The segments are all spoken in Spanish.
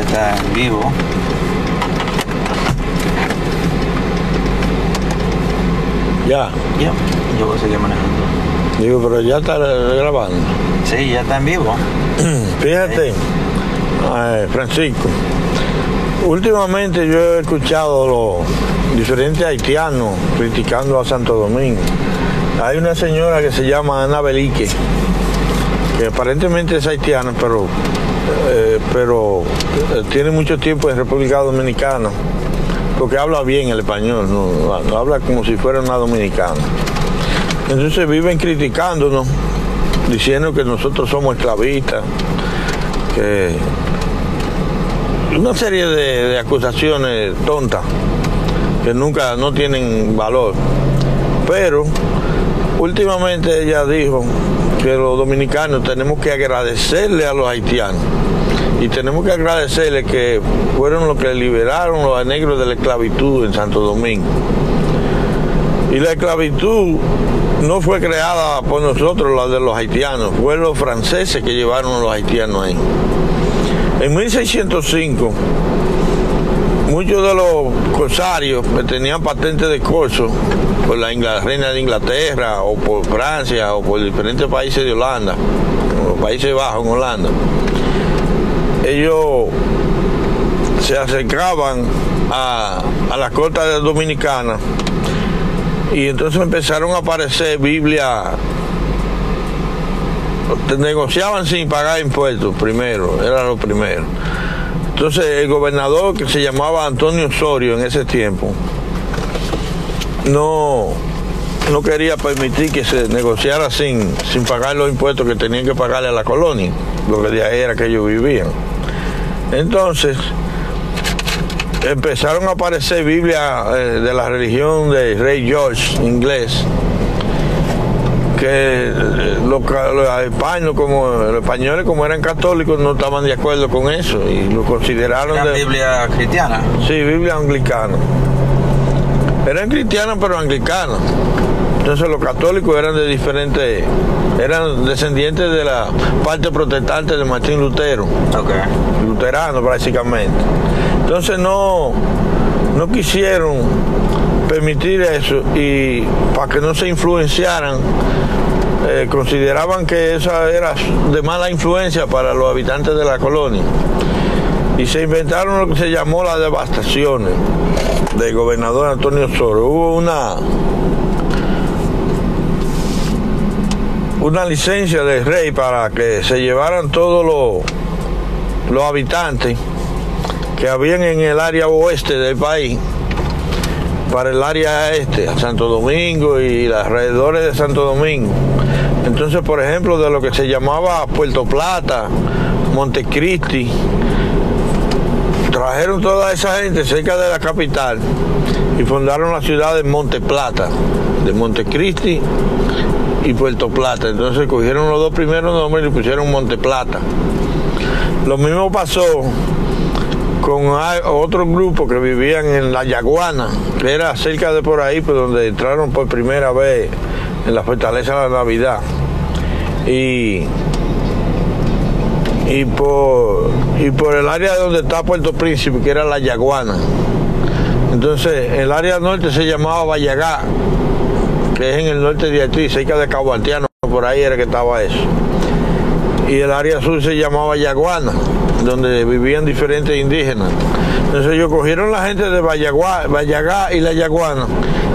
está en vivo. Ya. Ya, yo voy a seguir manejando. Digo, pero ya está grabando. Sí, ya está en vivo. Fíjate, eh, Francisco, últimamente yo he escuchado los diferentes haitianos criticando a Santo Domingo. Hay una señora que se llama Ana Belique, que aparentemente es haitiana, pero, pero eh, tiene mucho tiempo en República Dominicana, porque habla bien el español, habla como si fuera una dominicana. Entonces viven criticándonos, diciendo que nosotros somos esclavistas, que una serie de acusaciones tontas que nunca no tienen valor. Pero últimamente ella dijo que los dominicanos tenemos que agradecerle a los haitianos y tenemos que agradecerle que fueron los que liberaron los negros de la esclavitud en Santo Domingo. Y la esclavitud no fue creada por nosotros, la de los haitianos, fue los franceses que llevaron a los haitianos ahí. En 1605, muchos de los corsarios que tenían patente de corso por la reina de Inglaterra o por Francia o por diferentes países de Holanda, los Países Bajos en Holanda, ellos se acercaban a, a la costa dominicana y entonces empezaron a aparecer Biblia. Negociaban sin pagar impuestos primero, era lo primero. Entonces el gobernador que se llamaba Antonio Osorio en ese tiempo no, no quería permitir que se negociara sin, sin pagar los impuestos que tenían que pagarle a la colonia, lo que de ahí era que ellos vivían. Entonces, empezaron a aparecer Biblia eh, de la religión de Rey George inglés que eh, los, españoles como los españoles como eran católicos no estaban de acuerdo con eso y lo consideraron Era de, Biblia cristiana. sí Biblia anglicana eran cristianos pero anglicanos entonces los católicos eran de diferentes eran descendientes de la parte protestante de Martín Lutero luterano prácticamente. Entonces no, no quisieron permitir eso y para que no se influenciaran, eh, consideraban que esa era de mala influencia para los habitantes de la colonia. Y se inventaron lo que se llamó las devastaciones del gobernador Antonio Soro. Hubo una una licencia del rey para que se llevaran todos los, habitantes que habían en el área oeste del país para el área este, a Santo Domingo y los alrededores de Santo Domingo. Entonces, por ejemplo, de lo que se llamaba Puerto Plata, Montecristi, trajeron toda esa gente cerca de la capital y fundaron la ciudad de Monte Plata, de Montecristi y Puerto Plata. Entonces cogieron los dos primeros nombres y le pusieron Monte Plata. Lo mismo pasó con otro grupo que vivían en La Yaguana, que era cerca de por ahí, pues donde entraron por primera vez en la fortaleza de la Navidad. Y, y, por, y por el área donde está Puerto Príncipe, que era La Yaguana. Entonces, el área norte se llamaba Vallagá, que es en el norte de Haití, cerca de Cabo Haitiano, por ahí era que estaba eso. Y el área sur se llamaba Yaguana, donde vivían diferentes indígenas. Entonces ellos cogieron la gente de Vallagua- Vallagá y la Yaguana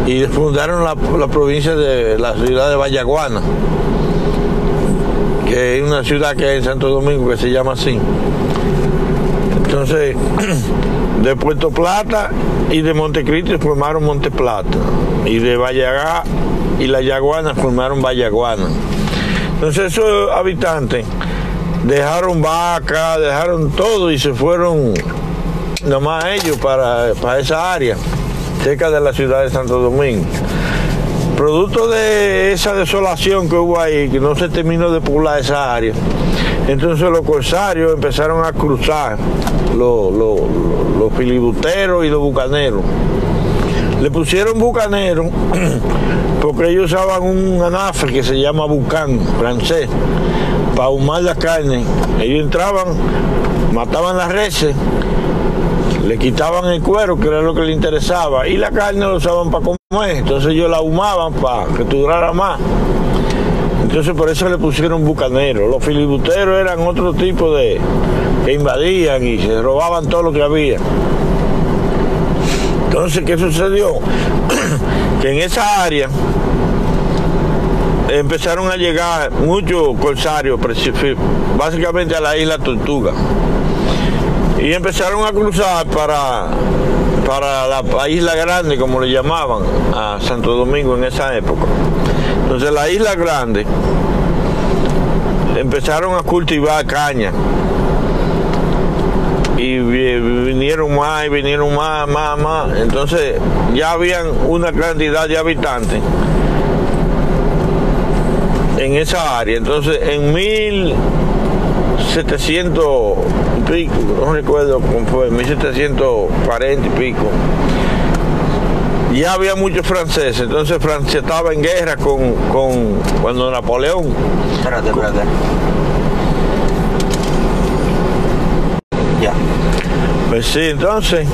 y fundaron la, la provincia de la ciudad de Vallaguana, que es una ciudad que hay en Santo Domingo que se llama así. Entonces, de Puerto Plata y de Montecristi formaron Monte Plata. Y de Vallagá y la Yaguana formaron Vallaguana. Entonces esos habitantes dejaron vaca, dejaron todo y se fueron nomás ellos para, para esa área, cerca de la ciudad de Santo Domingo. Producto de esa desolación que hubo ahí, que no se terminó de poblar esa área, entonces los corsarios empezaron a cruzar los, los, los filibusteros y los bucaneros. Le pusieron bucaneros porque ellos usaban un anafre que se llama bucán francés para ahumar la carne. Ellos entraban, mataban las reses, le quitaban el cuero, que era lo que les interesaba, y la carne lo usaban para comer. Entonces ellos la ahumaban para que durara más. Entonces por eso le pusieron bucaneros. Los filibusteros eran otro tipo de que invadían y se robaban todo lo que había. Entonces, ¿qué sucedió? que en esa área empezaron a llegar muchos corsarios, básicamente a la isla Tortuga. Y empezaron a cruzar para, para la isla grande, como le llamaban, a Santo Domingo en esa época. Entonces la isla grande empezaron a cultivar caña vinieron más y vinieron más, más, más. Entonces ya habían una cantidad de habitantes en esa área. Entonces en 1700 y pico, no recuerdo cómo fue, 1740 y pico, ya había muchos franceses. Entonces Francia estaba en guerra con, con cuando Napoleón. Espérate, espérate. Sí, entonces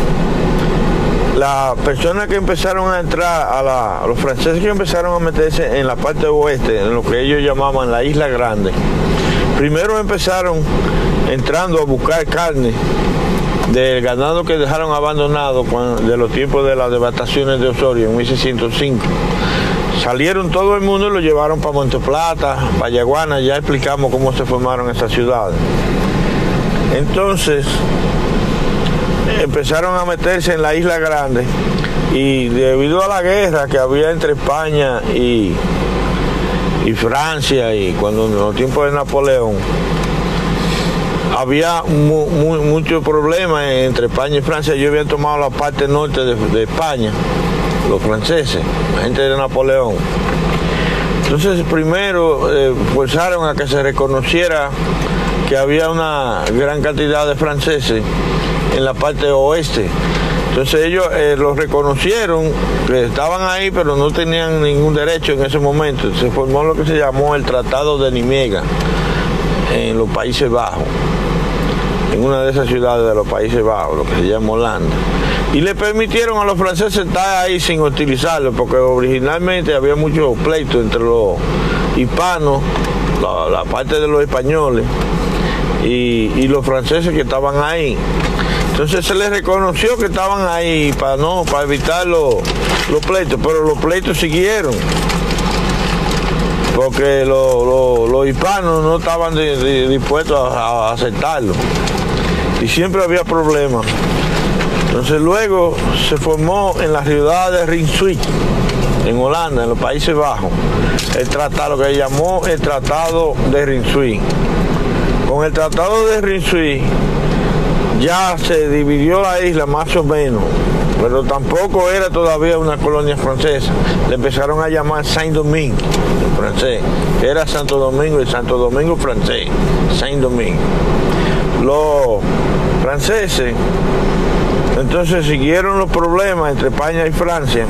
las personas que empezaron a entrar, a, la, los franceses que empezaron a meterse en la parte oeste, en lo que ellos llamaban la Isla Grande, primero empezaron entrando a buscar carne del ganado que dejaron abandonado de los tiempos de las devastaciones de Osorio en 1605. Salieron todo el mundo y lo llevaron para Monteplata, para Yaguana, ya explicamos cómo se formaron esas ciudades. Entonces, empezaron a meterse en la isla grande y debido a la guerra que había entre España y, y Francia y cuando en los tiempos de Napoleón había muchos problemas entre España y Francia. Ellos habían tomado la parte norte de, España, los franceses, la gente de Napoleón. Entonces primero eh, forzaron a que se reconociera que había una gran cantidad de franceses en la parte oeste. Entonces ellos eh, los reconocieron, que estaban ahí, pero no tenían ningún derecho en ese momento. Se formó lo que se llamó el Tratado de Nimega en los Países Bajos, en una de esas ciudades de los Países Bajos, lo que se llama Holanda. Y le permitieron a los franceses estar ahí sin utilizarlo, porque originalmente había muchos pleitos entre los hispanos, la, parte de los españoles y los franceses que estaban ahí. Entonces se les reconoció que estaban ahí para no, para evitar los, pleitos, pero los pleitos siguieron. Porque los hispanos no estaban dispuestos a, aceptarlo. Y siempre había problemas. Entonces luego se formó en la ciudad de Rinsuit, en Holanda, en los Países Bajos, el tratado, lo que llamó el Tratado de Rinsuit. Con el Tratado de Rinsuit ya se dividió la isla más o menos, pero tampoco era todavía una colonia francesa. Le empezaron a llamar Saint-Domingue, francés, era Santo Domingo y Santo Domingo francés, Saint-Domingue. Los franceses entonces siguieron los problemas entre España y Francia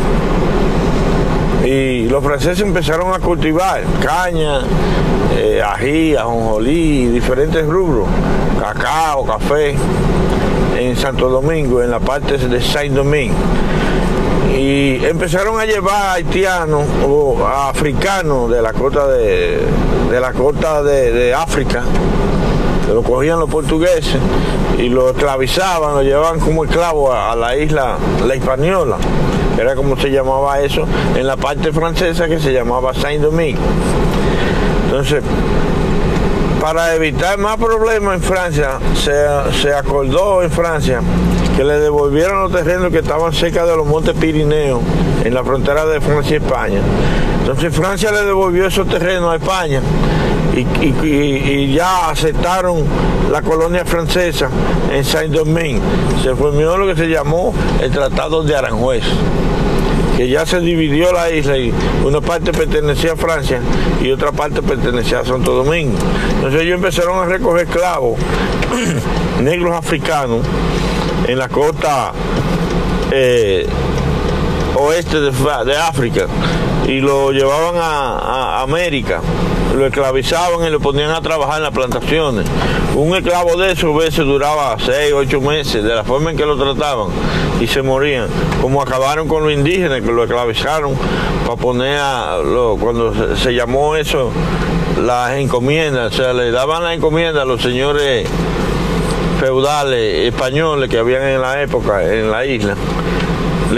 y los franceses empezaron a cultivar caña, eh, ají, ajonjolí, diferentes rubros, cacao, café, en Santo Domingo, en la parte de Saint Domingue. Y empezaron a llevar haitianos o africanos de la costa de, la costa de, África, que lo cogían los portugueses y lo esclavizaban, lo llevaban como esclavo a, a la isla La Hispaniola era como se llamaba eso, en la parte francesa que se llamaba Saint-Domingue. Entonces, para evitar más problemas en Francia, se, acordó en Francia que le devolvieran los terrenos que estaban cerca de los montes Pirineos, en la frontera de Francia y España. Entonces Francia le devolvió esos terrenos a España y, ya aceptaron la colonia francesa en Saint-Domingue. Se formó lo que se llamó el Tratado de Aranjuez que ya se dividió la isla y una parte pertenecía a Francia y otra parte pertenecía a Santo Domingo. Entonces ellos empezaron a recoger esclavos negros africanos en la costa eh, oeste de, África y lo llevaban a América lo esclavizaban y lo ponían a trabajar en las plantaciones. Un esclavo de esos veces duraba seis, ocho meses, de la forma en que lo trataban, y se morían. Como acabaron con los indígenas, que lo esclavizaron para poner a, lo, cuando se, llamó eso, las encomiendas, o sea, le daban la encomienda a los señores feudales españoles que habían en la época en la isla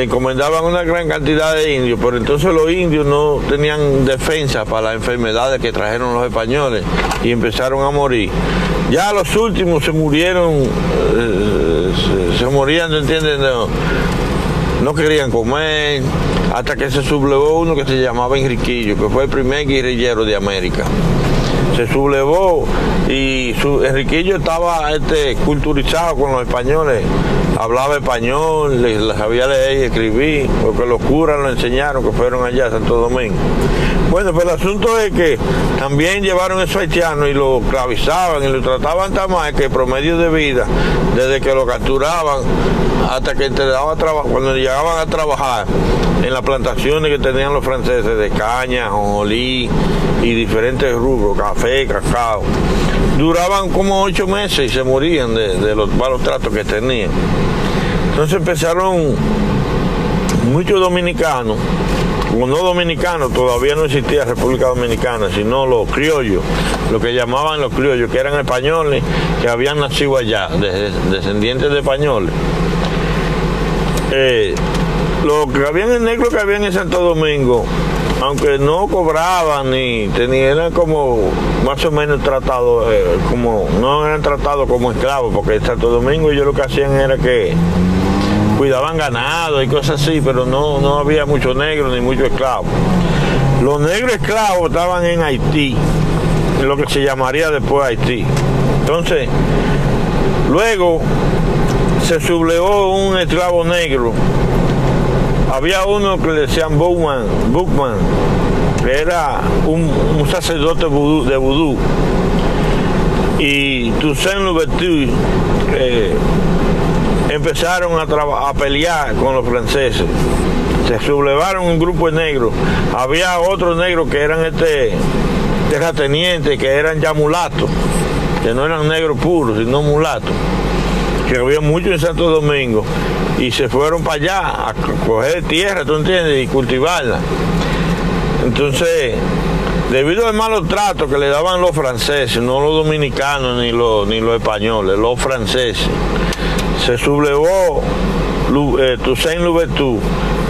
encomendaban una gran cantidad de indios, pero entonces los indios no tenían defensa para las enfermedades que trajeron los españoles y empezaron a morir. Ya los últimos se murieron, eh, se, morían, ¿entiendes? No, no querían comer, hasta que se sublevó uno que se llamaba Enriquillo, que fue el primer guerrillero de América se sublevó y su, Enriquillo estaba este, culturizado con los españoles, hablaba español, les, les sabía leer y escribir, porque los curas lo enseñaron que fueron allá a Santo Domingo. Bueno, pues el asunto es que también llevaron esos haitianos y lo esclavizaban y lo trataban tan mal que promedio de vida, desde que lo capturaban hasta que cuando llegaban a trabajar en las plantaciones que tenían los franceses de caña, jonjolí y diferentes rubros, café, cacao, duraban como ocho meses y se morían de, de los malos tratos que tenían. Entonces empezaron muchos dominicanos como no dominicanos, todavía no existía República Dominicana, sino los criollos, lo que llamaban los criollos, que eran españoles, que habían nacido allá, descendientes de españoles. Eh, los que habían en negro que habían en Santo Domingo, aunque no cobraban ni tenían, como más o menos tratados, eh, como no eran tratados como esclavos, porque en Santo Domingo ellos lo que hacían era que cuidaban ganado y cosas así, pero no, no había muchos negros ni muchos esclavos. Los negros esclavos estaban en Haití, en lo que se llamaría después Haití. Entonces, luego se sublevó un esclavo negro. Había uno que le decían Bookman, Bookman que era un, sacerdote vudú, de vudú. Y Toussaint Louverture, eh, empezaron a, a, pelear con los franceses. Se sublevaron un grupo de negros. Había otros negros que eran este terratenientes, que eran ya mulatos, que no eran negros puros, sino mulatos, que había muchos en Santo Domingo. Y se fueron para allá a coger tierra, ¿tú entiendes? Y cultivarla. Entonces, debido al malo trato que le daban los franceses, no los dominicanos ni los, ni los españoles, los franceses, se sublevó eh, Toussaint Louverture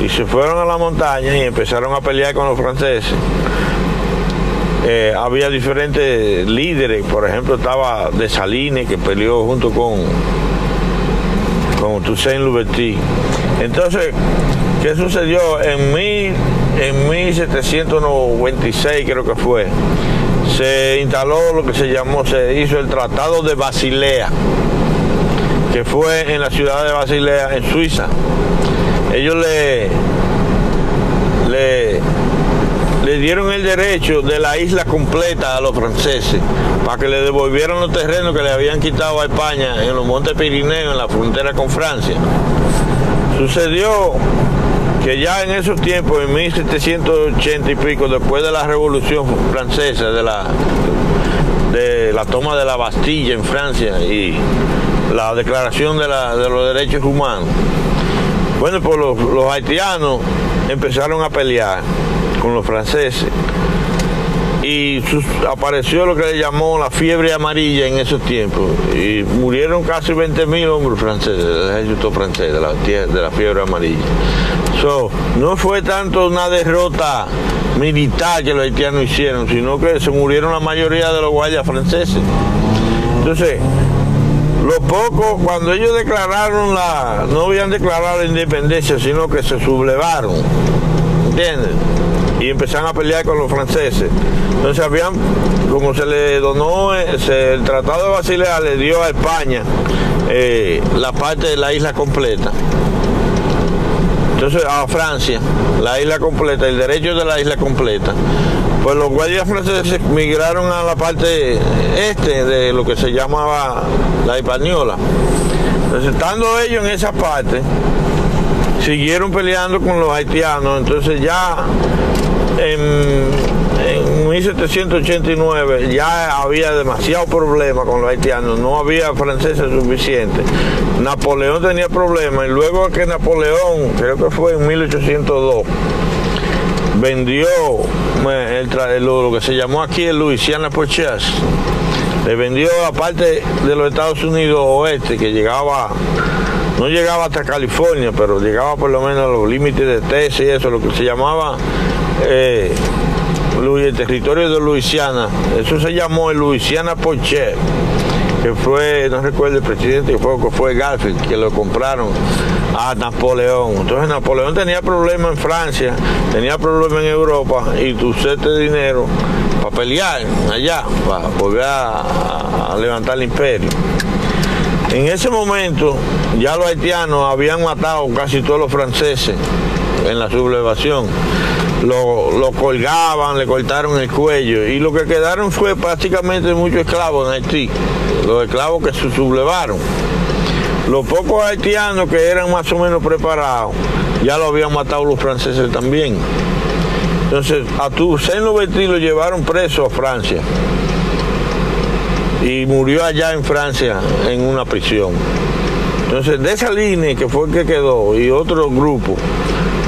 y se fueron a la montaña y empezaron a pelear con los franceses. Eh, había diferentes líderes, por ejemplo estaba Dessalines que peleó junto con, con Toussaint Louverture. Entonces, ¿qué sucedió? En, mil, en 1796 creo que fue, se instaló lo que se llamó, se hizo el Tratado de Basilea que fue en la ciudad de Basilea, en Suiza. Ellos le, le dieron el derecho de la isla completa a los franceses para que le devolvieran los terrenos que le habían quitado a España en los Montes Pirineos, en la frontera con Francia. Sucedió que ya en esos tiempos, en 1780 y pico, después de la Revolución Francesa, de la, de la toma de la Bastilla en Francia y la declaración de, la, de los derechos humanos. Bueno, pues los, los, haitianos empezaron a pelear con los franceses y apareció lo que le llamó la fiebre amarilla en esos tiempos y murieron casi 20 mil hombres franceses del ejército francés de la, de la fiebre amarilla. So, no fue tanto una derrota militar que los haitianos hicieron, sino que se murieron la mayoría de los guardias franceses. Entonces, los pocos, cuando ellos declararon la, no habían declarado la independencia, sino que se sublevaron, ¿entiendes? Y empezaron a pelear con los franceses. Entonces habían, como se le donó, se, el Tratado de Basilea le dio a España eh, la parte de la isla completa. Entonces a Francia, la isla completa, el derecho de la isla completa pues los guardias franceses migraron a la parte este de lo que se llamaba la Española. Entonces, estando ellos en esa parte, siguieron peleando con los haitianos, entonces ya en, en 1789 ya había demasiado problema con los haitianos, no había franceses suficientes. Napoleón tenía problemas y luego que Napoleón, creo que fue en 1802, vendió el, lo, que se llamó aquí el Louisiana Purchase, le vendió a parte de los Estados Unidos oeste que llegaba no llegaba hasta California, pero llegaba por lo menos a los límites de Texas y eso, lo que se llamaba eh, el territorio de Luisiana, eso se llamó el Louisiana Poche, que fue, no recuerdo el presidente, que fue, que fue Garfield, que lo compraron a Napoleón. Entonces Napoleón tenía problemas en Francia, tenía problemas en Europa y tu de dinero para pelear allá, para volver a levantar el imperio. En ese momento ya los haitianos habían matado casi todos los franceses en la sublevación. Lo, colgaban, le cortaron el cuello y lo que quedaron fue prácticamente muchos esclavos en Haití, los esclavos que se sublevaron. Los pocos haitianos que eran más o menos preparados ya lo habían matado los franceses también. Entonces a seno Betty lo llevaron preso a Francia y murió allá en Francia en una prisión. Entonces, de esa línea que fue el que quedó y otro grupo,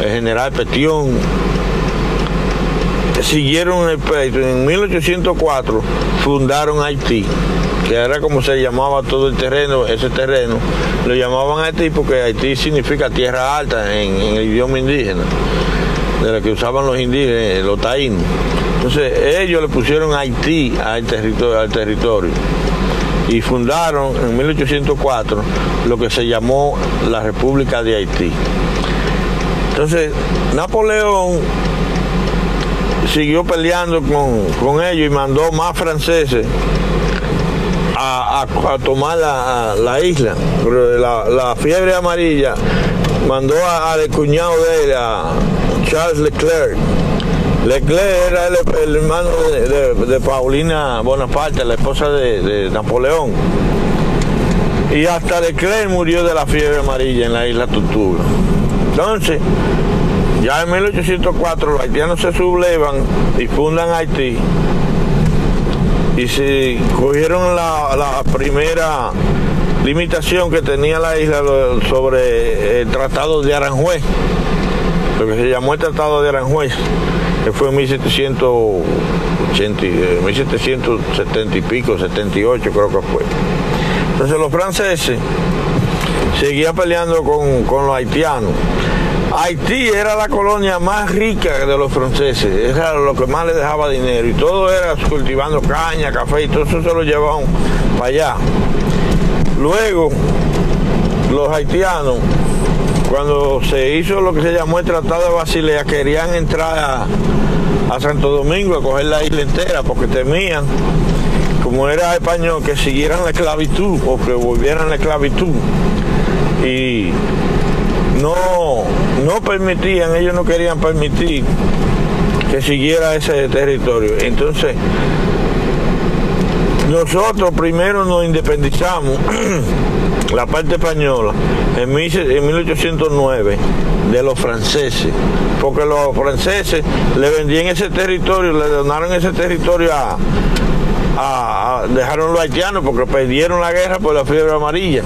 el general Petión, siguieron el peito. En 1804 fundaron Haití, que era como se llamaba todo el terreno, ese terreno. Lo llamaban Haití porque Haití significa tierra alta en, el idioma indígena, de la que usaban los indígenas, los taínos. Entonces ellos le pusieron Haití al territorio y fundaron en 1804 lo que se llamó la República de Haití. Entonces Napoleón siguió peleando con, ellos y mandó más franceses a, tomar la, isla. la, fiebre amarilla mandó al cuñado de él, a Charles Leclerc, Leclerc era el, hermano de, Paulina Bonaparte, la esposa de, Napoleón. Y hasta Leclerc murió de la fiebre amarilla en la isla Tortuga. Entonces, ya en 1804 los haitianos se sublevan y fundan Haití y se cogieron la, primera limitación que tenía la isla sobre el Tratado de Aranjuez, lo que se llamó el Tratado de Aranjuez que fue en 1780, 1770 y pico, 78 creo que fue. Entonces los franceses seguían peleando con, los haitianos. Haití era la colonia más rica de los franceses, era lo que más les dejaba dinero y todo era cultivando caña, café y todo eso se lo llevaban para allá. Luego, los haitianos cuando se hizo lo que se llamó el Tratado de Basilea, querían entrar a, Santo Domingo a coger la isla entera porque temían, como era español, que siguieran la esclavitud o que volvieran la esclavitud. Y no, no permitían, ellos no querían permitir que siguiera ese territorio. Entonces, nosotros primero nos independizamos, la parte española, en 1809, de los franceses, porque los franceses le vendían ese territorio, le donaron ese territorio a, dejaron los haitianos porque perdieron la guerra por la fiebre amarilla.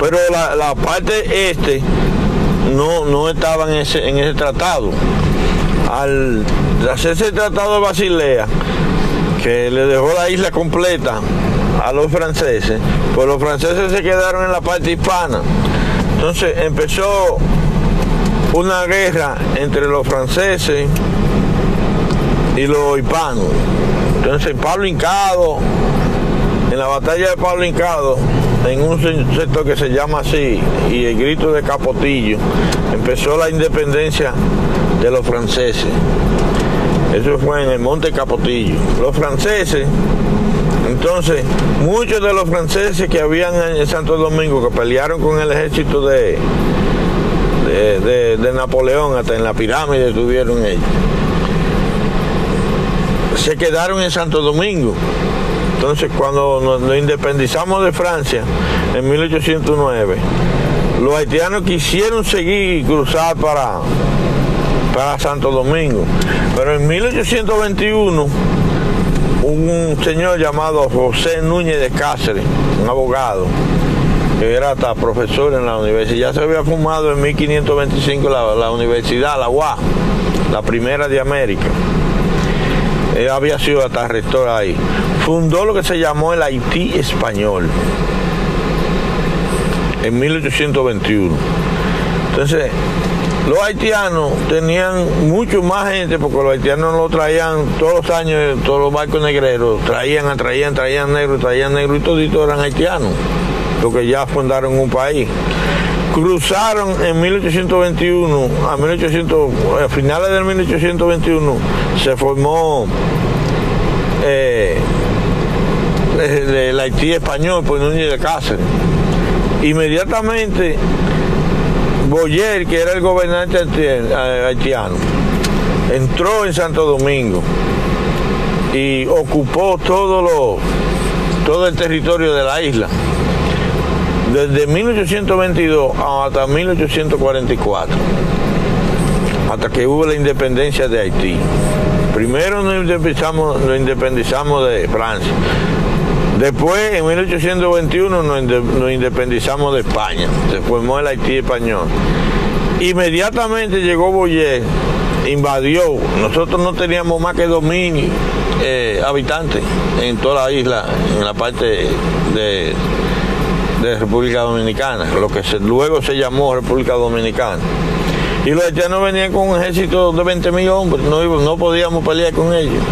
Pero la, parte este no, no estaba en ese, en ese tratado. Al hacerse el tratado de Basilea, que le dejó la isla completa a los franceses, pues los franceses se quedaron en la parte hispana. Entonces empezó una guerra entre los franceses y los hispanos. Entonces Pablo Hincado, en la batalla de Pablo Hincado, en un sector que se llama así, y el grito de Capotillo, empezó la independencia de los franceses. Eso fue en el Monte Capotillo. Los franceses, entonces, muchos de los franceses que habían en Santo Domingo, que pelearon con el ejército de, de, Napoleón, hasta en la pirámide tuvieron ellos, se quedaron en Santo Domingo. Entonces, cuando nos, independizamos de Francia en 1809, los haitianos quisieron seguir y cruzar para, para Santo Domingo. Pero en 1821, un señor llamado José Núñez de Cáceres, un abogado, que era hasta profesor en la universidad, ya se había formado en 1525 la, la universidad, la UA, la primera de América. Había sido hasta rector ahí. Fundó lo que se llamó el Haití español en 1821. Entonces, los haitianos tenían mucho más gente porque los haitianos lo traían todos los años, todos los barcos negreros, traían, traían, traían negros, traían negros y toditos eran haitianos, porque ya fundaron un país. Cruzaron en 1821, a 1800, a finales del 1821, se formó eh, el, el Haití español por Núñez de Cáceres. Inmediatamente Boyer, que era el gobernante haitiano, entró en Santo Domingo y ocupó todo, lo, todo el territorio de la isla, desde 1822 hasta 1844, hasta que hubo la independencia de Haití. Primero nos independizamos, de Francia. Después, en 1821, nos, independizamos de España. Se formó el Haití español. Inmediatamente llegó Boyer, invadió. Nosotros no teníamos más que 2.000 eh, habitantes en toda la isla, en la parte de, República Dominicana, lo que luego se llamó República Dominicana. Y los haitianos venían con un ejército de 20.000 hombres, no, no podíamos pelear con ellos.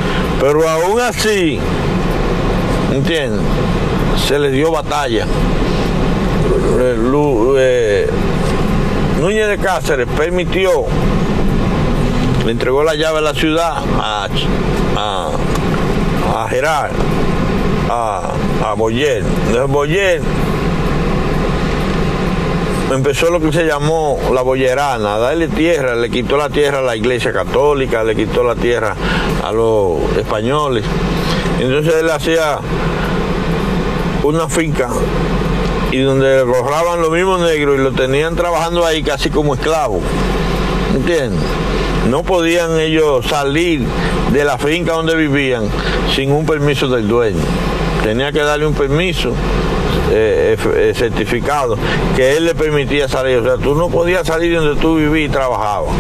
Pero aún así, ¿entiendes? Se le dio batalla. Eh, Núñez de Cáceres permitió, le entregó la llave a la ciudad a, a, Gerard, a, a Boyer. Entonces Boyer empezó lo que se llamó la boyerana, darle tierra, le quitó la tierra a la iglesia católica, le quitó la tierra a los españoles. Entonces él hacía una finca y donde rojaban los mismos negros y lo tenían trabajando ahí casi como esclavos. ¿Entiendes? No podían ellos salir de la finca donde vivían sin un permiso del dueño. Tenía que darle un permiso eh, eh, certificado que él le permitía salir. O sea, tú no podías salir donde tú vivías y trabajabas.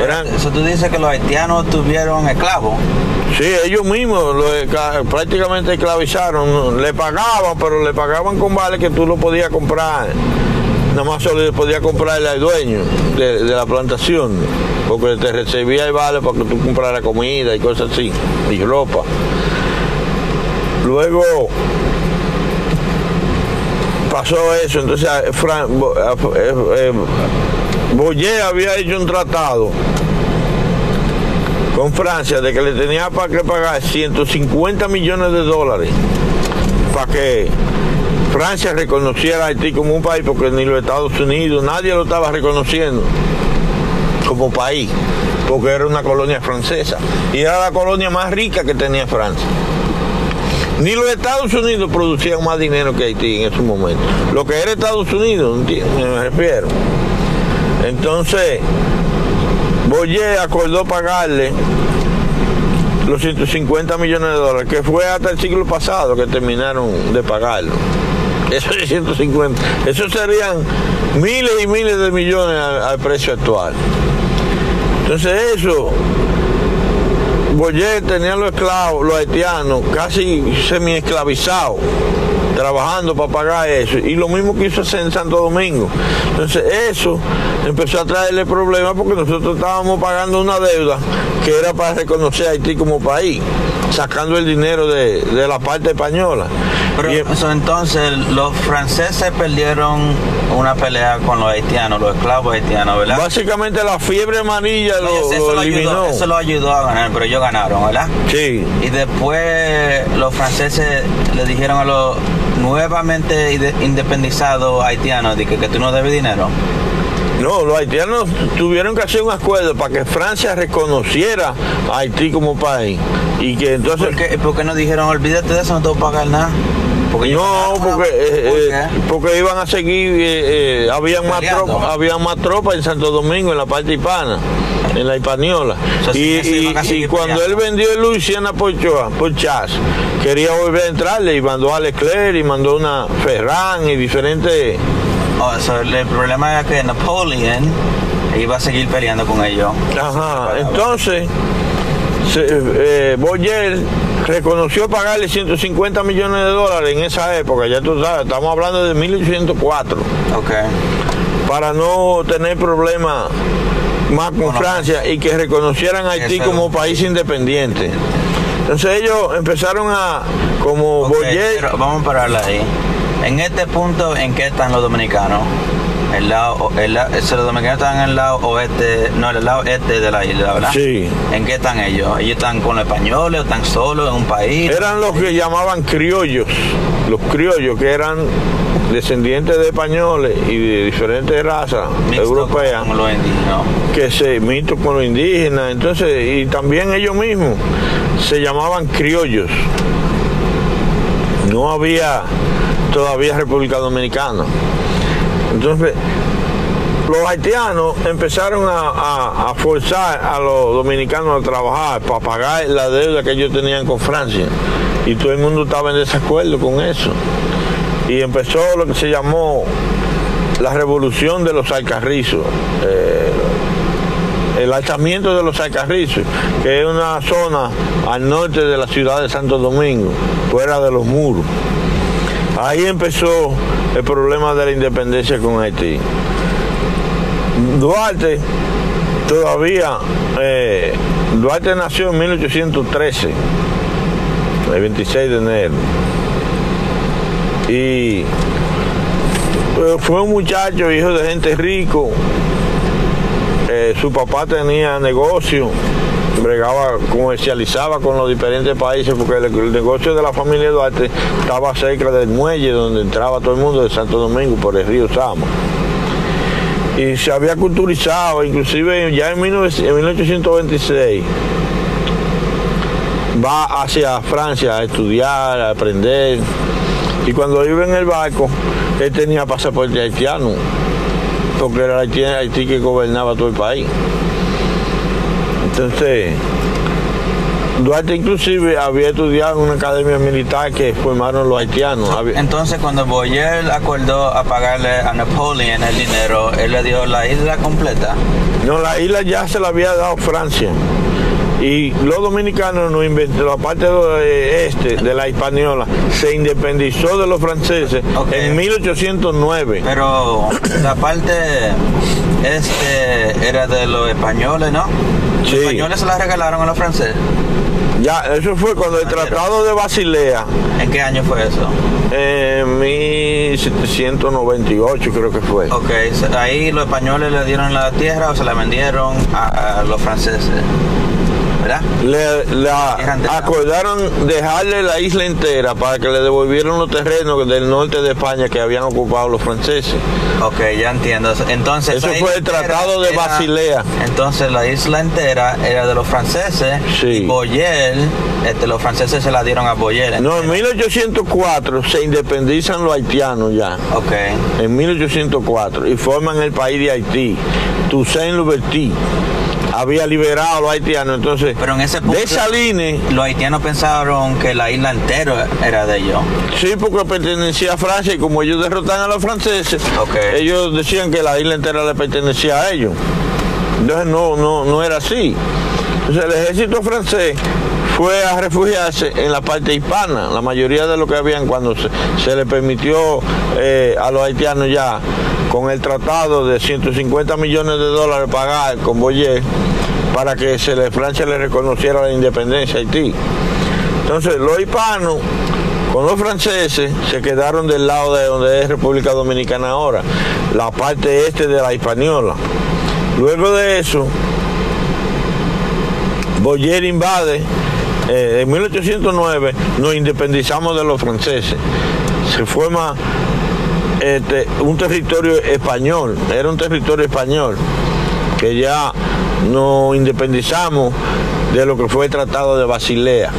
Eran... Eso tú dices que los haitianos tuvieron esclavos. Sí, ellos mismos lo, prácticamente esclavizaron. Le pagaban, pero le pagaban con vale que tú lo podías comprar. Nada más solo le podía comprarle al dueño de, de, la plantación, porque te recibía el vale para que tú compraras comida y cosas así, y ropa. Luego pasó eso, entonces Fran, eh, eh, Boyer había hecho un tratado con Francia de que le tenía para que pagar 150 millones de dólares para que Francia reconociera a Haití como un país, porque ni los Estados Unidos, nadie lo estaba reconociendo como país, porque era una colonia francesa y era la colonia más rica que tenía Francia. Ni los Estados Unidos producían más dinero que Haití en ese momento. Lo que era Estados Unidos, me refiero. Entonces, Boyer acordó pagarle los 150 millones de dólares, que fue hasta el siglo pasado que terminaron de pagarlo. Eso es 150. Eso serían miles y miles de millones al precio actual. Entonces eso Boyer tenía los esclavos, los haitianos, casi semi-esclavizados, trabajando para pagar eso. Y lo mismo que hizo en Santo Domingo. Entonces eso empezó a traerle problemas porque nosotros estábamos pagando una deuda que era para reconocer a Haití como país, sacando el dinero de, la parte española. Pero eso, entonces los franceses perdieron una pelea con los haitianos, los esclavos haitianos, ¿verdad? Básicamente la fiebre amarilla lo, eliminó. eso lo ayudó a ganar, pero ellos ganaron, ¿verdad? Sí. Y después los franceses le dijeron a los nuevamente independizados haitianos de que, que tú no debes dinero. No, los haitianos tuvieron que hacer un acuerdo para que Francia reconociera a Haití como país. Y que entonces. ¿Por qué, no dijeron, olvídate de eso, no te voy a pagar nada? Porque No, porque, eh, ¿Por eh, porque iban a seguir, eh, eh, habían más tropas, habían más tropas en Santo Domingo, en la parte hispana, en la hispaniola. O sea, sí, y, y- cuando él vendió el Luisiana por, Choa- por Chas, quería volver a entrarle y mandó a Leclerc y mandó una Ferran y diferentes. Oh, so, el problema era que Napoleon iba a seguir peleando con ellos. Ajá, entonces, se- eh, Boyer reconoció pagarle 150 millones de dólares en esa época, ya tú sabes, estamos hablando de 1804. Ok. para no tener problemas más con Bueno, Francia y que reconocieran a Haití como país independiente. Entonces ellos empezaron a, como Ok, Boyer, pero vamos a pararla ahí. En este punto, ¿en qué están los dominicanos? El lado, el, ese, los dominicanos están en el lado oeste, no, en el lado este de la isla, ¿verdad? Sí. ¿En qué están ellos? ¿Ellos están con los españoles o están solos en un país? eran los que llamaban criollos, los criollos que eran descendientes de españoles y de diferentes razas Mixto europeas. Con los indígenas. que se mito con los indígenas, entonces, y también ellos mismos se llamaban criollos. No había todavía República Dominicana. Entonces, los haitianos empezaron a, forzar a los dominicanos a trabajar para pagar la deuda que ellos tenían con Francia. Y todo el mundo estaba en desacuerdo con eso. Y empezó lo que se llamó la revolución de los alcarrizos. Eh, el alzamiento de los alcarrizos, que es una zona al norte de la ciudad de Santo Domingo, fuera de los muros. Ahí empezó el problema de la independencia con Haití. Duarte todavía, eh, Duarte nació en 1813, el 26 de enero. Y eh, fue un muchacho, hijo de gente rico. Eh, su papá tenía negocio, bregaba, comercializaba con los diferentes países, porque el, negocio de la familia Duarte estaba cerca del muelle donde entraba todo el mundo de Santo Domingo por el río Sama. Y se había culturizado, inclusive ya en, 19 en 1826 va hacia Francia a estudiar, a aprender. Y cuando iba en el barco, él tenía pasaporte haitiano, porque era Haití, Haití que gobernaba todo el país. Entonces, Duarte inclusive había estudiado en una academia militar que formaron los haitianos. Entonces, cuando Boyer acordó a pagarle a Napoleon el dinero, él le dio la isla completa. No, la isla ya se la había dado Francia. Y los dominicanos, nos invent- la parte de- este de la hispaniola, se independizó de los franceses en 1809. Pero la parte este era de los españoles, ¿no? Los Sí. españoles se la regalaron a los franceses. Ya, eso fue cuando el Tratado de Basilea, ¿En qué año fue eso? en 1798 creo que fue. Ok, ahí los españoles le dieron la tierra o se la vendieron a, a los franceses. ¿Verdad? Le, la- acordaron dejarle la isla entera para que le devolvieran los terrenos del norte de España que habían ocupado los franceses. Ok, ya entiendo. Entonces, Eso fue el Tratado de era- Basilea. Entonces la isla entera era de los franceses Sí. y Boyer, este, los franceses se la dieron a Boyer. No, en 1804 se independizan los haitianos ya. Ok. En 1804 y forman el país de Haití. Toussaint Louverture había liberado a los haitianos. Entonces, Pero en ese punto de Salines, los haitianos pensaron que la isla entera era de ellos. sí, porque pertenecía a Francia y como ellos derrotan a los franceses, ellos decían que la isla entera le pertenecía a ellos. Entonces no, no, no era así. Entonces el ejército francés fue a refugiarse en la parte hispana, la mayoría de lo que habían cuando se, se le permitió eh, a los haitianos ya con el tratado de 150 millones de dólares pagar con Boyer para que se le, Francia le reconociera la independencia a Haití. Entonces los hispanos con los franceses se quedaron del lado de donde es República Dominicana ahora, la parte este de la hispaniola. Luego de eso, Boyer invade, eh, en 1809 nos independizamos de los franceses. Se forma este, un territorio español, era un territorio español, que ya nos independizamos de lo que fue el Tratado de Basilea.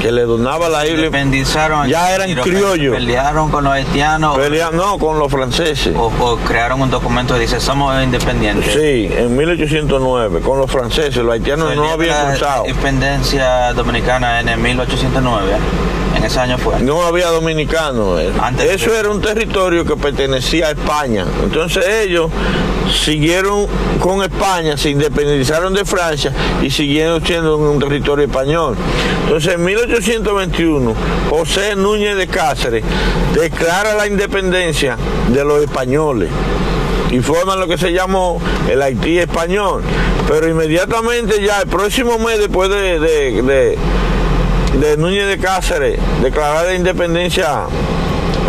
que le donaba la isla. Independizaron. Ya eran criollos. Pelearon con los haitianos. Pelea- no, con los franceses. O, o crearon un documento que dice somos independientes. Sí, en 1809, con los franceses, los haitianos no habían la cruzado. Independencia dominicana en el 1809. En ese año fue. No había dominicanos. eh. Antes Eso era un territorio que pertenecía a España. Entonces ellos siguieron con España, se independizaron de Francia y siguieron siendo un territorio español. Entonces en 1821, José Núñez de Cáceres declara la independencia de los españoles y forman lo que se llamó el Haití español. Pero inmediatamente ya el próximo mes después de, de- de- de Núñez de Cáceres declarar la independencia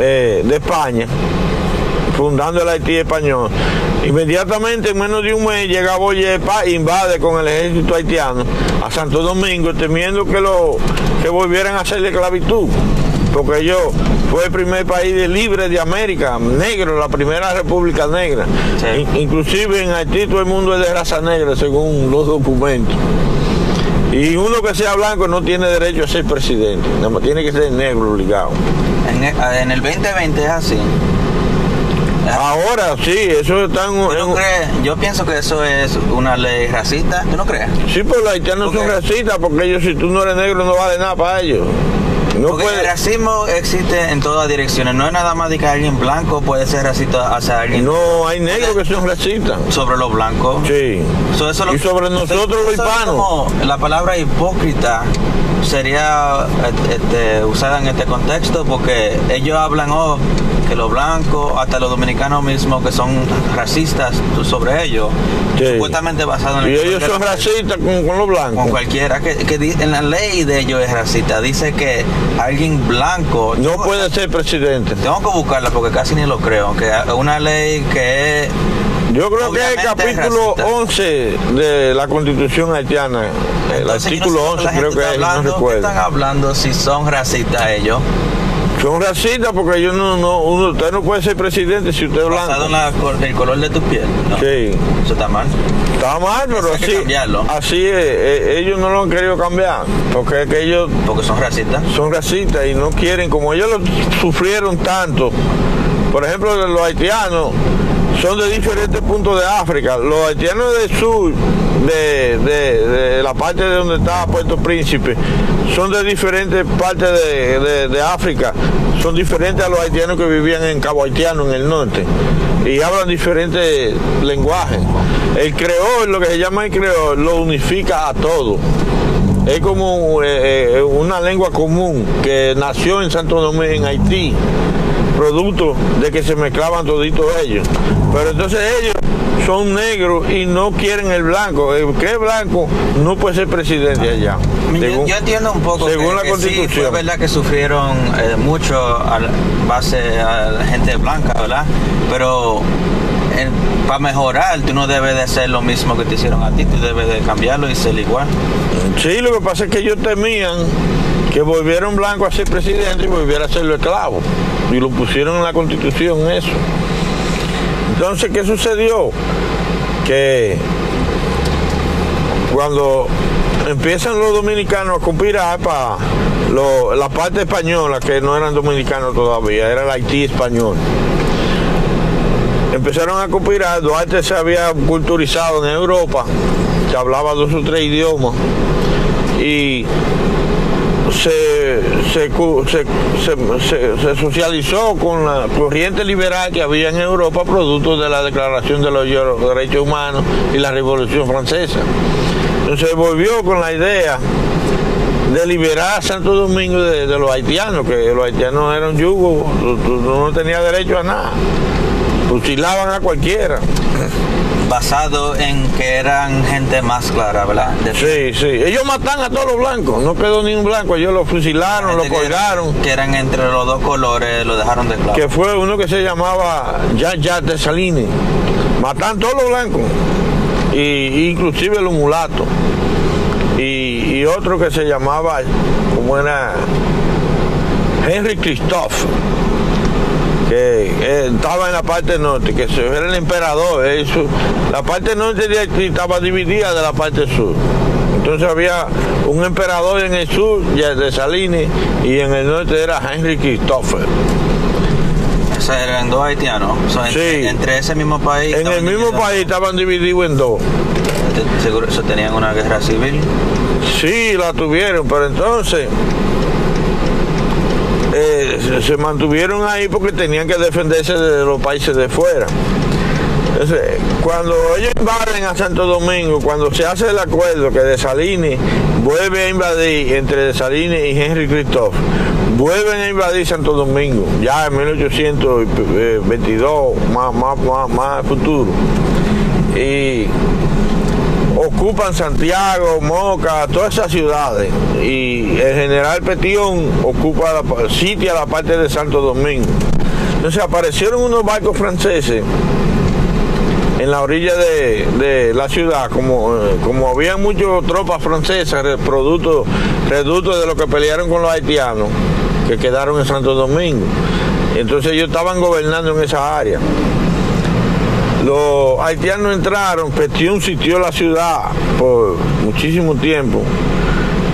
eh, de España, fundando el Haití español, inmediatamente en menos de un mes llega Boyepa e invade con el ejército haitiano a Santo Domingo temiendo que lo que volvieran a hacer esclavitud porque ellos fue el primer país de- libre de América, negro, la primera república negra. Sí. In- inclusive en Haití todo el mundo es de raza negra según los documentos. Y uno que sea blanco no tiene derecho a ser presidente, más tiene que ser negro obligado. En, e- en el 2020 es así. Ahora sí, eso está en, ¿Tú no crees? Yo pienso que eso es una ley racista. ¿Tú no crees? Sí, pero los haitianos son racistas porque ellos si tú no eres negro no vale nada para ellos. No Porque el racismo existe en todas direcciones. No es nada más de que alguien blanco puede ser racista hacia alguien no hay negros que son racistas. sobre los blancos. Sí. So, eso lo- Y sobre nosotros los hispanos. la palabra hipócrita sería et- este, usada en este contexto porque ellos hablan oh, que los blancos, hasta los dominicanos mismos que son racistas sobre ellos, Sí. supuestamente basado en Y el ellos son racistas con, con los con blancos. cualquiera que, que en la ley de ellos es racista dice que alguien blanco No yo- puede ser presidente. tengo que buscarla porque casi ni lo creo que una ley que es Yo creo que el Obviamente es capítulo racista. 11 de la constitución haitiana, el Entonces, no artículo sé por 11 qué la creo que es, no hablando, ¿qué recuerdo. están hablando si son racistas ellos? Son racistas porque ellos no, no, uno, usted no puede ser presidente si usted es Basado en blanco. la cor- el color de tu piel. ¿no? Sí. Eso está mal. Está mal, pero así, así es, eh, ellos no lo han querido cambiar, porque es que ellos Porque son racistas. son racistas y no quieren, como ellos lo sufrieron tanto, por ejemplo, los haitianos son de diferentes puntos de África, los haitianos del sur, de, de- la parte de donde está Puerto Príncipe, son de diferentes partes de, de- de África, son diferentes a los haitianos que vivían en Cabo Haitiano, en el norte, y hablan diferentes lenguajes. El creol, lo que se llama el creol, lo unifica a todos es como eh, eh, una lengua común que nació en Santo Domingo, en Haití, producto de que se mezclaban toditos ellos. Pero entonces ellos son negros y no quieren el blanco. El que es blanco no puede ser presidente allá. Yo, según- yo entiendo un poco según que, la que sí, fue Constitución. verdad que sufrieron eh, mucho a base a la gente blanca, ¿verdad? Pero para mejorar tú no debes de hacer lo mismo que te hicieron a ti, tú debes de cambiarlo y ser igual. Sí, lo que pasa es que ellos temían que volviera un blanco a ser presidente y volviera a serlo esclavo. Y lo pusieron en la constitución eso. Entonces, ¿qué sucedió? Que cuando empiezan los dominicanos a conspirar para la parte española, que no eran dominicanos todavía, era el Haití español. Empezaron a conspirar, Duarte se había culturizado en Europa, se hablaba dos o tres idiomas y se, se, se- se- socializó con la corriente liberal que había en Europa producto de la Declaración de los Derechos Humanos y la Revolución Francesa. Entonces volvió con la idea de liberar a Santo Domingo de, los haitianos, que los haitianos eran yugos, no- no tenía derecho a nada, fusilaban a cualquiera. Basado en que eran gente más clara, ¿verdad? De- Sí, sí, ellos matan a todos los blancos, no quedó ni un blanco, ellos lo fusilaron, lo colgaron. Que eran entre los dos colores, lo dejaron de esclavo. que fue uno que se llamaba Ya Ya de Salines. Matan todos los blancos, y, inclusive los mulatos. Y, y otro que se llamaba, como era Henry Christophe, que eh, estaba en la parte norte, que se- era el emperador. eh, su- la parte norte de Haití estaba dividida de la parte sur. Entonces había un emperador en el sur de Salines y en el norte era Henry Christopher. Esos eran dos haitianos. sí. Entre, ese mismo país. En el mismo país estaban divididos en dos. Seguro eso tenían una guerra civil. Sí, la tuvieron, pero entonces se mantuvieron ahí porque tenían que defenderse de los países de fuera. Entonces, cuando ellos invaden a Santo Domingo, cuando se hace el acuerdo que de Salini vuelve a invadir entre de Salini y Henry Christoph, vuelven a invadir Santo Domingo, ya en 1822, más, más, más, más futuro. Y ocupan Santiago, Moca, todas esas ciudades. Y el general Petión ocupa la, a la parte de Santo Domingo. Entonces aparecieron unos barcos franceses en la orilla de, la ciudad, como, como había muchas tropas francesas, producto, reducto de lo que pelearon con los haitianos, que quedaron en Santo Domingo. Entonces ellos estaban gobernando en esa área. Los haitianos entraron, Petión sitió la ciudad por muchísimo tiempo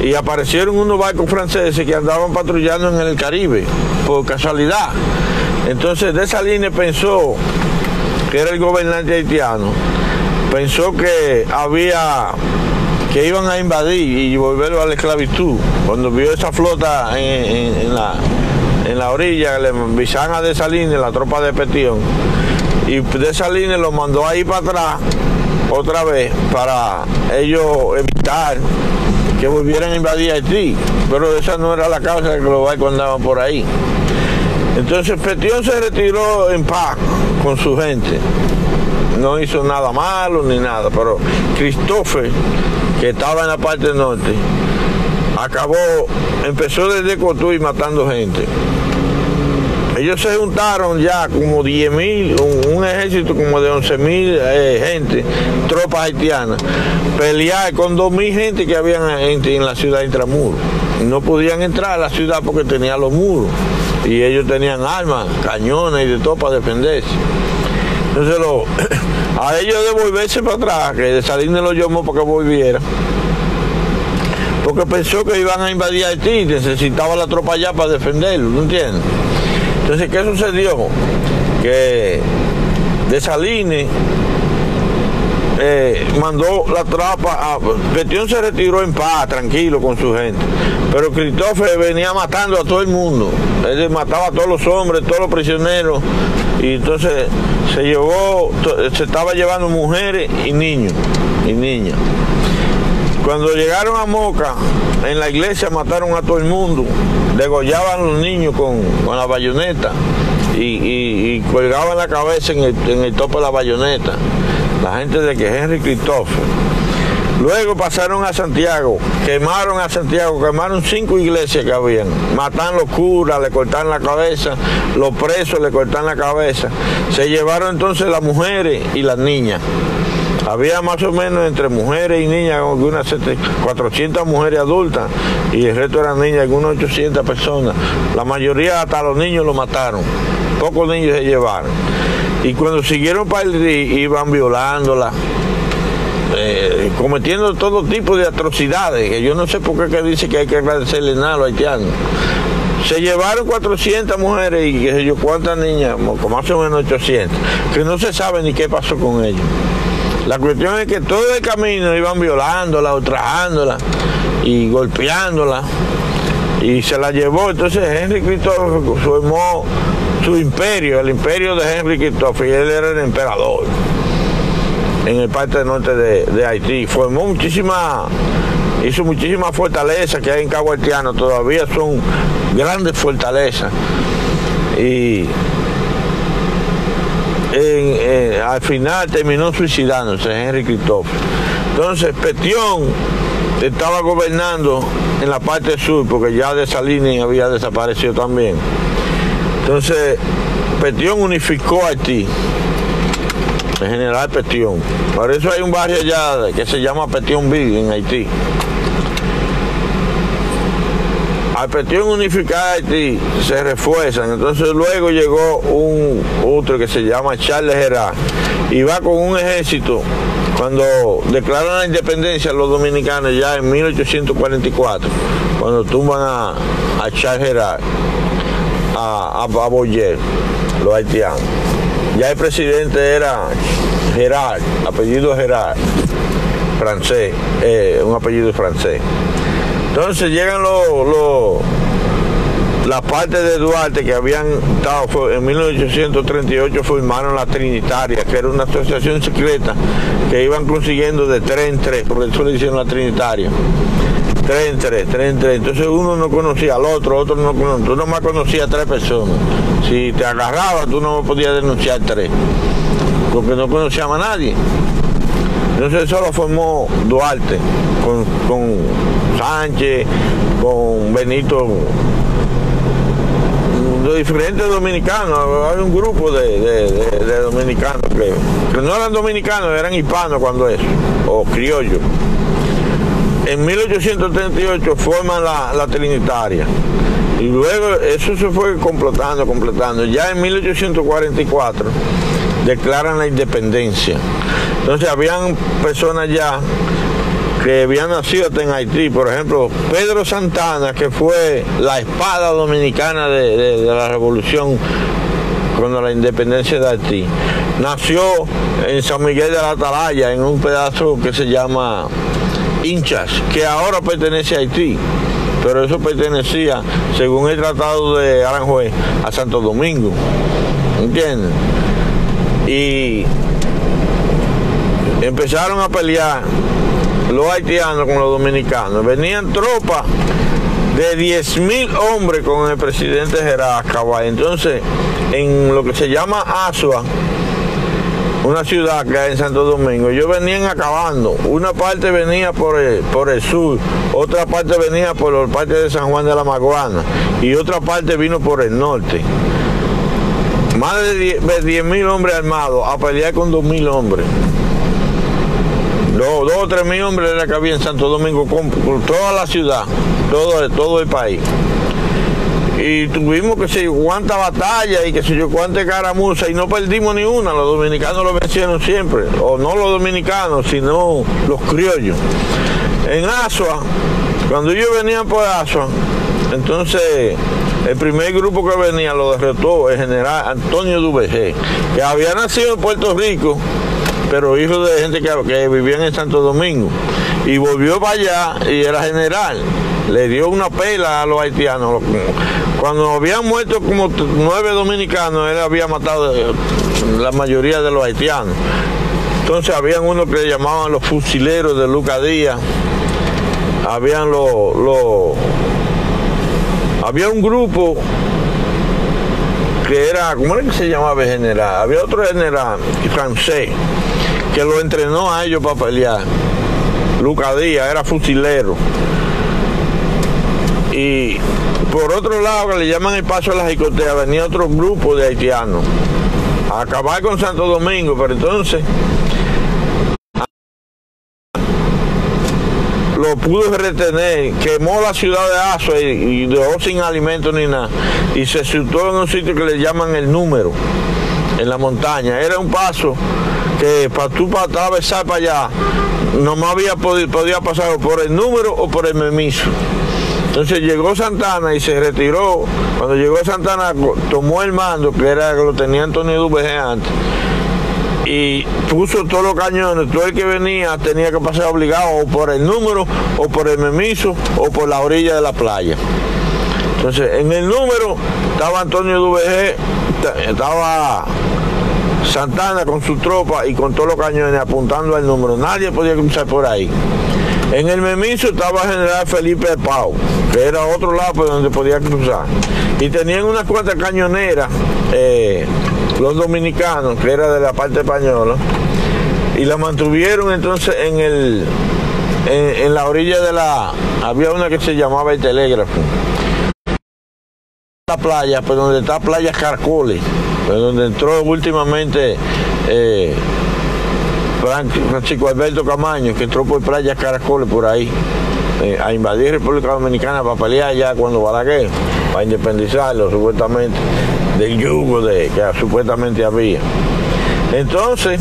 y aparecieron unos barcos franceses que andaban patrullando en el Caribe, por casualidad. Entonces de esa línea pensó que era el gobernante haitiano, pensó que había que iban a invadir y volverlo a la esclavitud. Cuando vio esa flota en, la, en la orilla, le avisaban a Desalines, la tropa de Petión, y Desalines lo mandó ahí para atrás otra vez para ellos evitar que volvieran a invadir Haití. Pero esa no era la causa de que los barcos andaban por ahí. Entonces Petión se retiró en paz con su gente. No hizo nada malo ni nada, pero Christopher, que estaba en la parte norte, acabó, empezó desde Cotuí matando gente. Ellos se juntaron ya como 10 mil, un, ejército como de 11 mil eh, gente, tropas haitianas, pelear con 2 mil gente que habían en, la ciudad de Intramuros. No podían entrar a la ciudad porque tenían los muros y ellos tenían armas, cañones y de todo para defenderse. Entonces a ellos devolverse para atrás, que de salir de los llamó para que volviera. Porque pensó que iban a invadir Haití, necesitaba la tropa allá para defenderlo, ¿no entiendes? Entonces, ¿qué sucedió? Que de Salines eh, mandó la tropa a... Petión se retiró en paz, tranquilo con su gente. Pero Cristóbal venía matando a todo el mundo. Él mataba a todos los hombres, todos los prisioneros. Y entonces se llevó, se estaba llevando mujeres y niños y niñas. Cuando llegaron a Moca, en la iglesia mataron a todo el mundo, degollaban a los niños con, la bayoneta y, colgaban la cabeza en el, en tope de la bayoneta. La gente de que Henry Christopher. Luego pasaron a Santiago, quemaron a Santiago, quemaron cinco iglesias que habían, mataron los curas, le cortaron la cabeza, los presos le cortaron la cabeza. Se llevaron entonces las mujeres y las niñas. Había más o menos entre mujeres y niñas, unas 400 mujeres adultas y el resto eran niñas, algunas 800 personas. La mayoría, hasta los niños, lo mataron. Pocos niños se llevaron. Y cuando siguieron para el iban violándola, eh, cometiendo todo tipo de atrocidades, que yo no sé por qué que dice que hay que agradecerle nada a los haitianos. Se llevaron 400 mujeres y qué sé yo cuántas niñas, como más o menos 800, que no se sabe ni qué pasó con ellos. La cuestión es que todo el camino iban violándola, ultrajándola y golpeándola. Y se la llevó. Entonces Henry Christopher formó su imperio, el imperio de Henry Christopher, y él era el emperador en el parte norte de, Haití. Formó muchísima, hizo muchísimas fortalezas que hay en Cabo Haitiano, todavía son grandes fortalezas. Y eh, al final terminó suicidándose Henry Christophe. Entonces Petión estaba gobernando en la parte sur, porque ya de Salini había desaparecido también. Entonces Petión unificó a Haití, el general Petión. Por eso hay un barrio allá que se llama Petión Ville en Haití. Al Petión unificar Haití se refuerzan, entonces luego llegó un neutro que se llama Charles Gerard y va con un ejército cuando declaran la independencia los dominicanos ya en 1844, cuando tumban a, a Charles Gerard, a, a, Boyer, los haitianos. Ya el presidente era Gerard, apellido Gerard, francés, eh, un apellido francés. Entonces llegan los la parte de Duarte que habían estado en 1838 formaron la Trinitaria, que era una asociación secreta que iban consiguiendo de tres en tres, por eso le hicieron la Trinitaria. Tres en tres, tres en tres. Entonces uno no conocía al otro, otro no conocía, tú nomás conocías a tres personas. Si te agarrabas, tú no podías denunciar tres, porque no conocíamos a nadie. Entonces eso lo formó Duarte, con Sánchez, con Benito diferentes dominicanos, hay un grupo de, dominicanos que, no eran dominicanos, eran hispanos cuando eso, o criollos. En 1838 forman la, Trinitaria y luego eso se fue completando, completando. Ya en 1844 declaran la independencia. Entonces habían personas ya que había nacido en Haití. Por ejemplo, Pedro Santana, que fue la espada dominicana de, la revolución cuando la independencia de Haití, nació en San Miguel de la Atalaya, en un pedazo que se llama Hinchas, que ahora pertenece a Haití. Pero eso pertenecía, según el tratado de Aranjuez, a Santo Domingo. ¿Entienden? Y empezaron a pelear los haitianos con los dominicanos. Venían tropas de 10.000 hombres con el presidente Gerard Cabal. Entonces, en lo que se llama Asua, una ciudad que hay en Santo Domingo, ellos venían acabando. Una parte venía por el, por el sur, otra parte venía por la parte de San Juan de la Maguana y otra parte vino por el norte. Más de 10.000 hombres armados a pelear con 2.000 hombres dos, o tres mil hombres era que había en Santo Domingo, con, toda la ciudad, todo, todo el país. Y tuvimos que sé cuánta batalla y que sé yo cuánta caramuza y no perdimos ni una, los dominicanos lo vencieron siempre, o no los dominicanos, sino los criollos. En Asua, cuando ellos venían por Asua, entonces el primer grupo que venía lo derrotó el general Antonio Dubejé, que había nacido en Puerto Rico pero hijo de gente que, que vivían en Santo Domingo. Y volvió para allá y era general. Le dio una pela a los haitianos. Cuando habían muerto como nueve dominicanos, él había matado eh, la mayoría de los haitianos. Entonces habían uno que llamaban los fusileros de Luca Díaz. Habían los... había un grupo que era, ¿cómo era que se llamaba el general? Había otro general francés que lo entrenó a ellos para pelear. Luca Díaz era fusilero. Y por otro lado, que le llaman el paso de la jicotea, venía otro grupo de haitianos a acabar con Santo Domingo, pero entonces lo pudo retener, quemó la ciudad de Azo y, dejó sin alimento ni nada. Y se situó en un sitio que le llaman el número, en la montaña. Era un paso que para tú para atravesar para allá, no había podido, podía pasar por el número o por el memiso. Entonces llegó Santana y se retiró. Cuando llegó Santana tomó el mando, que era que lo tenía Antonio Dubeje antes, y puso todos los cañones, todo el que venía tenía que pasar obligado o por el número, o por el memiso, o por la orilla de la playa. Entonces, en el número estaba Antonio Dubeje, estaba Santana con su tropa y con todos los cañones apuntando al número. Nadie podía cruzar por ahí. En el Memiso estaba el general Felipe Pau, que era otro lado por donde podía cruzar. Y tenían unas cuantas cañoneras, eh, los dominicanos, que era de la parte española, y la mantuvieron entonces en el en, la orilla de la. había una que se llamaba el telégrafo. La playa, pues donde está Playa Carcoles donde entró últimamente eh, Francisco Alberto Camaño, que entró por Playa Caracoles por ahí, eh, a invadir República Dominicana para pelear ya cuando Balaguer, para independizarlo supuestamente. del yugo de, que supuestamente había. Entonces,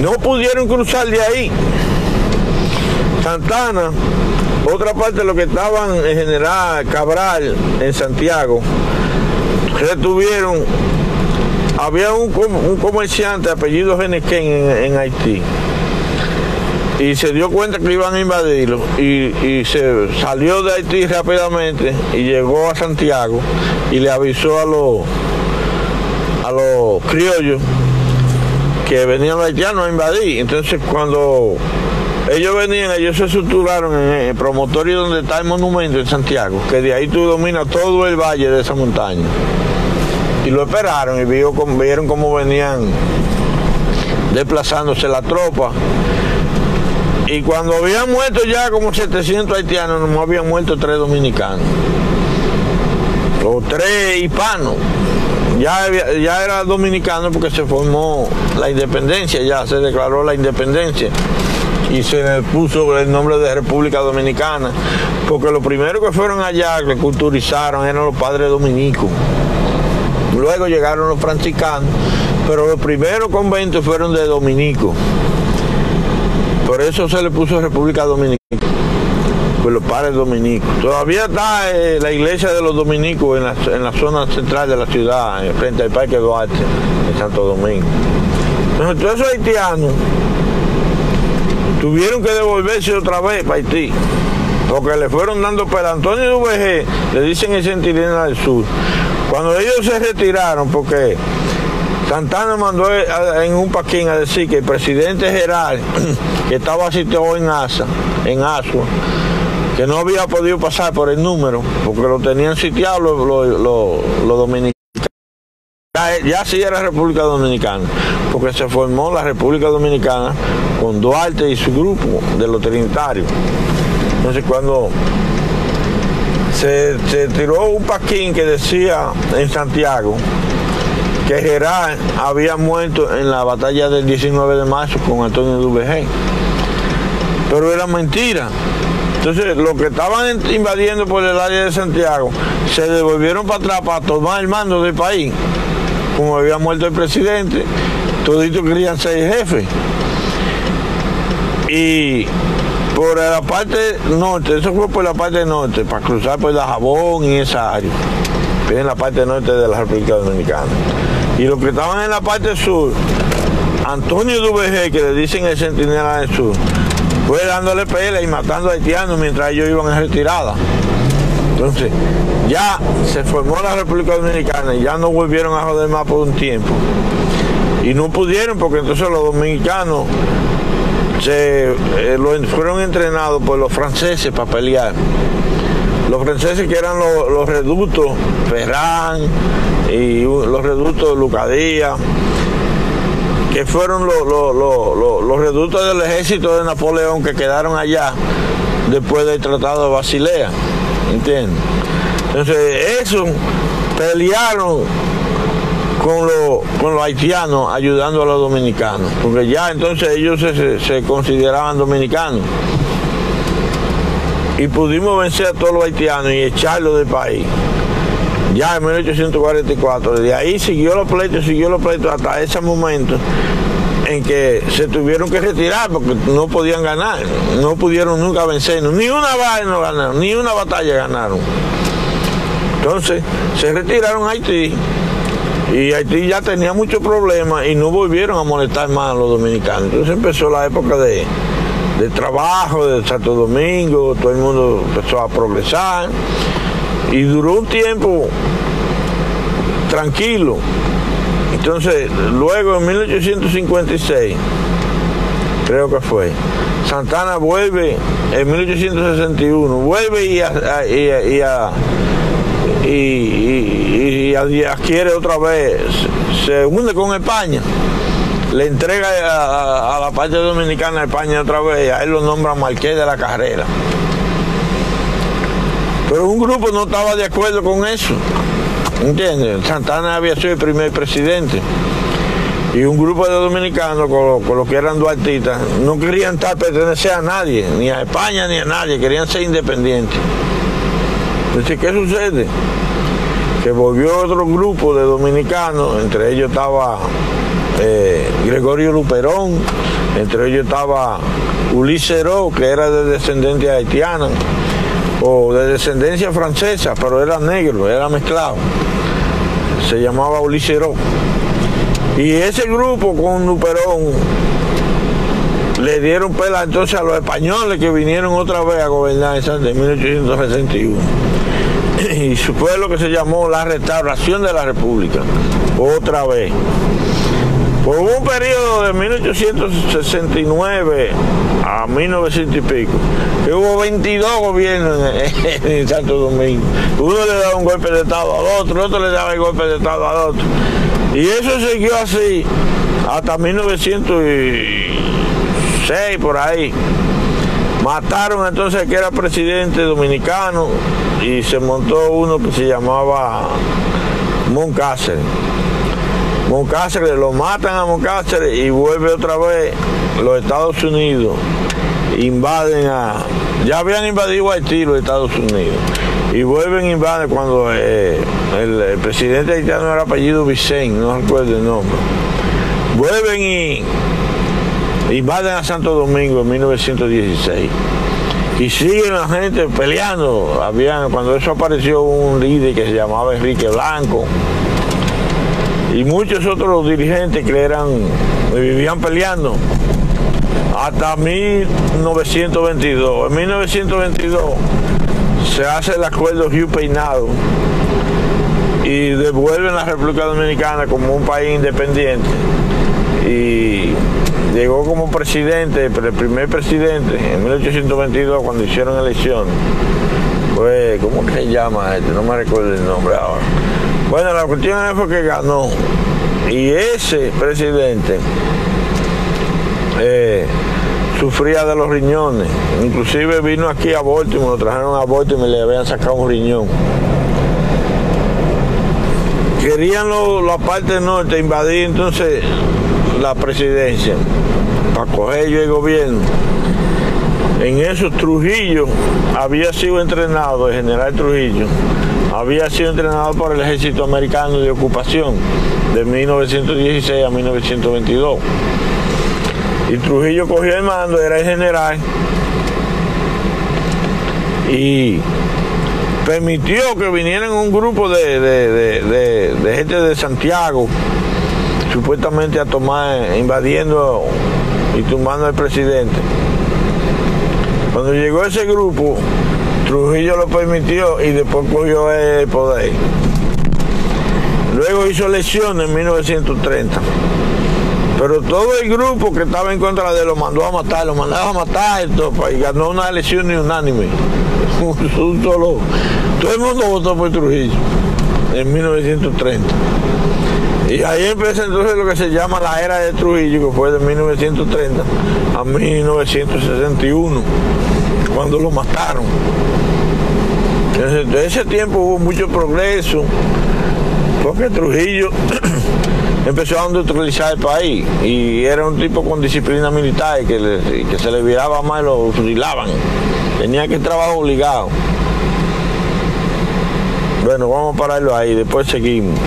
no pudieron cruzar de ahí. Santana, otra parte los que estaban en General Cabral en Santiago, retuvieron, había un, comerciante apellido Genequén en, Haití y se dio cuenta que iban a invadirlo y, se salió de Haití rápidamente y llegó a Santiago y le avisó a los a los criollos que venían los haitianos a invadir. Entonces cuando ellos venían, ellos se estructuraron en el promotorio donde está el monumento en Santiago, que de ahí tú dominas todo el valle de esa montaña. Y lo esperaron y vieron cómo venían desplazándose la tropa. Y cuando habían muerto ya como 700 haitianos, no habían muerto tres dominicanos. O tres hispanos ya era dominicano porque se formó la independencia, ya se declaró la independencia y se le puso el nombre de República Dominicana, porque los primeros que fueron allá, que culturizaron, eran los padres dominicos. Luego llegaron los franciscanos, pero los primeros conventos fueron de dominicos. Por eso se le puso República Dominicana pues los padres dominicos. Todavía está eh, la iglesia de los dominicos en la, zona central de la ciudad, frente al Parque Duarte, en Santo Domingo. Entonces todos esos haitianos tuvieron que devolverse otra vez para Haití, porque le fueron dando para Antonio VG, le dicen el Centinela del Sur. Cuando ellos se retiraron, porque Santana mandó en un paquín a decir que el presidente Geral, que estaba sitiado en Asa, en Asua, que no había podido pasar por el número, porque lo tenían sitiado los, dominicanos. Ya, sí era República Dominicana, porque se formó la República Dominicana con Duarte y su grupo de los trinitarios. Entonces cuando se, tiró un paquín que decía en Santiago que Gerard había muerto en la batalla del 19 de marzo con Antonio Dubg. Pero era mentira. Entonces, los que estaban invadiendo por el área de Santiago se devolvieron para atrás para tomar el mando del país. Como había muerto el presidente, toditos querían ser jefes. Y por la parte norte, eso fue por la parte norte, para cruzar por la Jabón y esa área, en la parte norte de la República Dominicana. Y los que estaban en la parte sur, Antonio Dubg, que le dicen el centinela del sur, fue dándole pelea y matando a haitianos mientras ellos iban en retirada. Entonces, ya se formó la República Dominicana y ya no volvieron a joder más por un tiempo. Y no pudieron porque entonces los dominicanos se, eh, fueron entrenados por los franceses para pelear. Los franceses que eran los, reductos Ferran y los reductos Lucadía que fueron los, reductos del ejército de Napoleón que quedaron allá después del Tratado de Basilea. ¿Entiendes? Entonces, eso pelearon con, con los haitianos ayudando a los dominicanos, porque ya entonces ellos se, consideraban dominicanos. Y pudimos vencer a todos los haitianos y echarlos del país ya en 1844. De ahí siguió los pleitos, siguió los pleitos hasta ese momento en que se tuvieron que retirar porque no podían ganar, no pudieron nunca vencernos, ni una no ganaron, ni una batalla ganaron. Entonces se retiraron a Haití y Haití ya tenía muchos problemas y no volvieron a molestar más a los dominicanos. Entonces empezó la época de, de trabajo, de Santo Domingo, todo el mundo empezó a progresar y duró un tiempo tranquilo. Entonces, luego en 1856, creo que fue, Santana vuelve en 1861, vuelve y, y, y, adquiere otra vez, se une con España, le entrega a, a la parte dominicana de España otra vez, a él lo nombra Marqués de la Carrera. Pero un grupo no estaba de acuerdo con eso. ¿Entiendes? Santana había sido el primer presidente. Y un grupo de dominicanos, con, los que eran duartistas, no querían pertenecer a nadie, ni a España ni a nadie, querían ser independientes. Entonces, ¿qué sucede? que volvió otro grupo de dominicanos, entre ellos estaba eh, Gregorio Luperón, entre ellos estaba Ulises que era de descendencia haitiana, o de descendencia francesa, pero era negro, era mezclado. Se llamaba Ulises Ro. Y ese grupo con Luperón le dieron pela entonces a los españoles que vinieron otra vez a gobernar en 1861. Y fue lo que se llamó la restauración de la República, otra vez. Por un periodo de 1869 a 1900 y pico, que hubo 22 gobiernos en, Santo Domingo. Uno le daba un golpe de Estado al otro, otro le daba el golpe de Estado al otro. Y eso siguió así hasta 1906 por ahí. Mataron entonces que era presidente dominicano y se montó uno que se llamaba Moncácer. Moncácer, lo matan a Moncácer y vuelve otra vez los Estados Unidos. Invaden a. Ya habían invadido Haití los Estados Unidos. Y vuelven a invadir cuando eh, el, presidente haitiano era apellido Vicente, no recuerdo el nombre. Vuelven y invaden a Santo Domingo en 1916 y siguen la gente peleando. Habían, cuando eso apareció un líder que se llamaba Enrique Blanco y muchos otros dirigentes que eran vivían peleando hasta 1922. En 1922 se hace el acuerdo Río Peinado y devuelven la República Dominicana como un país independiente. Y llegó como presidente, el primer presidente, en 1822 cuando hicieron elecciones. Fue, ¿cómo que se llama este? No me recuerdo el nombre ahora. Bueno, la cuestión fue que ganó. Y ese presidente eh, sufría de los riñones. Inclusive vino aquí a Baltimore, lo trajeron a Baltimore y le habían sacado un riñón. Querían la parte norte invadir entonces la presidencia para coger yo el gobierno. En esos Trujillo había sido entrenado, el general Trujillo, había sido entrenado por el ejército americano de ocupación de 1916 a 1922. Y Trujillo cogió el mando, era el general, y permitió que vinieran un grupo de, gente de Santiago, supuestamente a tomar, invadiendo y tumbando al presidente. Cuando llegó ese grupo, Trujillo lo permitió y después cogió el poder. Luego hizo elecciones en 1930. Pero todo el grupo que estaba en contra de él lo mandó a matar, lo mandaba a matar y ganó una elección unánime. todo el mundo votó por Trujillo en 1930. Y ahí empezó entonces lo que se llama la era de Trujillo, que fue de 1930 a 1961, cuando lo mataron. En ese tiempo hubo mucho progreso, porque Trujillo empezó a neutralizar el país y era un tipo con disciplina militar que, que se le viraba mal lo fusilaban. Tenía que trabajar obligado. Bueno, vamos a pararlo ahí, después seguimos.